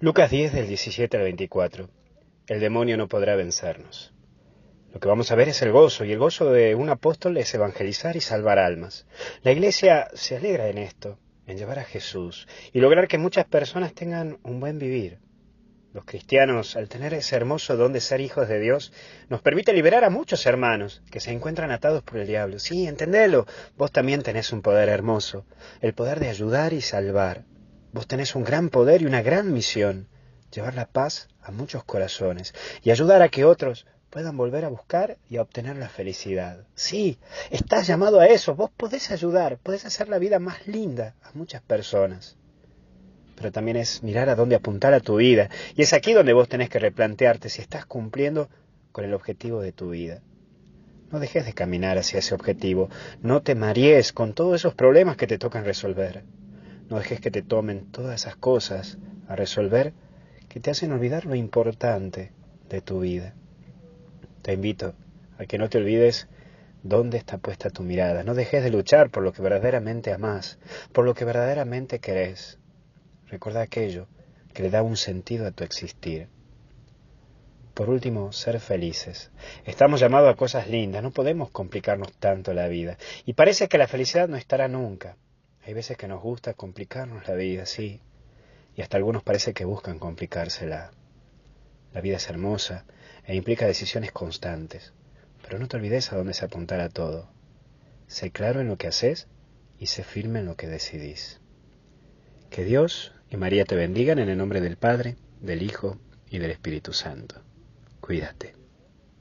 Lucas 10 del 17 al 24. El demonio no podrá vencernos. Lo que vamos a ver es el gozo, y el gozo de un apóstol es evangelizar y salvar almas. La iglesia se alegra en esto, en llevar a Jesús y lograr que muchas personas tengan un buen vivir. Los cristianos, al tener ese hermoso don de ser hijos de Dios, nos permite liberar a muchos hermanos que se encuentran atados por el diablo. Sí, entendelo, vos también tenés un poder hermoso, el poder de ayudar y salvar. Vos tenés un gran poder y una gran misión, llevar la paz a muchos corazones y ayudar a que otros puedan volver a buscar y a obtener la felicidad. Sí, estás llamado a eso, vos podés ayudar, podés hacer la vida más linda a muchas personas. Pero también es mirar a dónde apuntar a tu vida y es aquí donde vos tenés que replantearte si estás cumpliendo con el objetivo de tu vida. No dejes de caminar hacia ese objetivo, no te marees con todos esos problemas que te tocan resolver. No dejes que te tomen todas esas cosas a resolver que te hacen olvidar lo importante de tu vida. Te invito a que no te olvides dónde está puesta tu mirada. No dejes de luchar por lo que verdaderamente amas, por lo que verdaderamente querés. Recuerda aquello que le da un sentido a tu existir. Por último, ser felices. Estamos llamados a cosas lindas, no podemos complicarnos tanto la vida. Y parece que la felicidad no estará nunca. Hay veces que nos gusta complicarnos la vida, sí, y hasta algunos parece que buscan complicársela. La vida es hermosa e implica decisiones constantes, pero no te olvides a dónde se apuntará todo. Sé claro en lo que haces y sé firme en lo que decidís. Que Dios y María te bendigan en el nombre del Padre, del Hijo y del Espíritu Santo. Cuídate.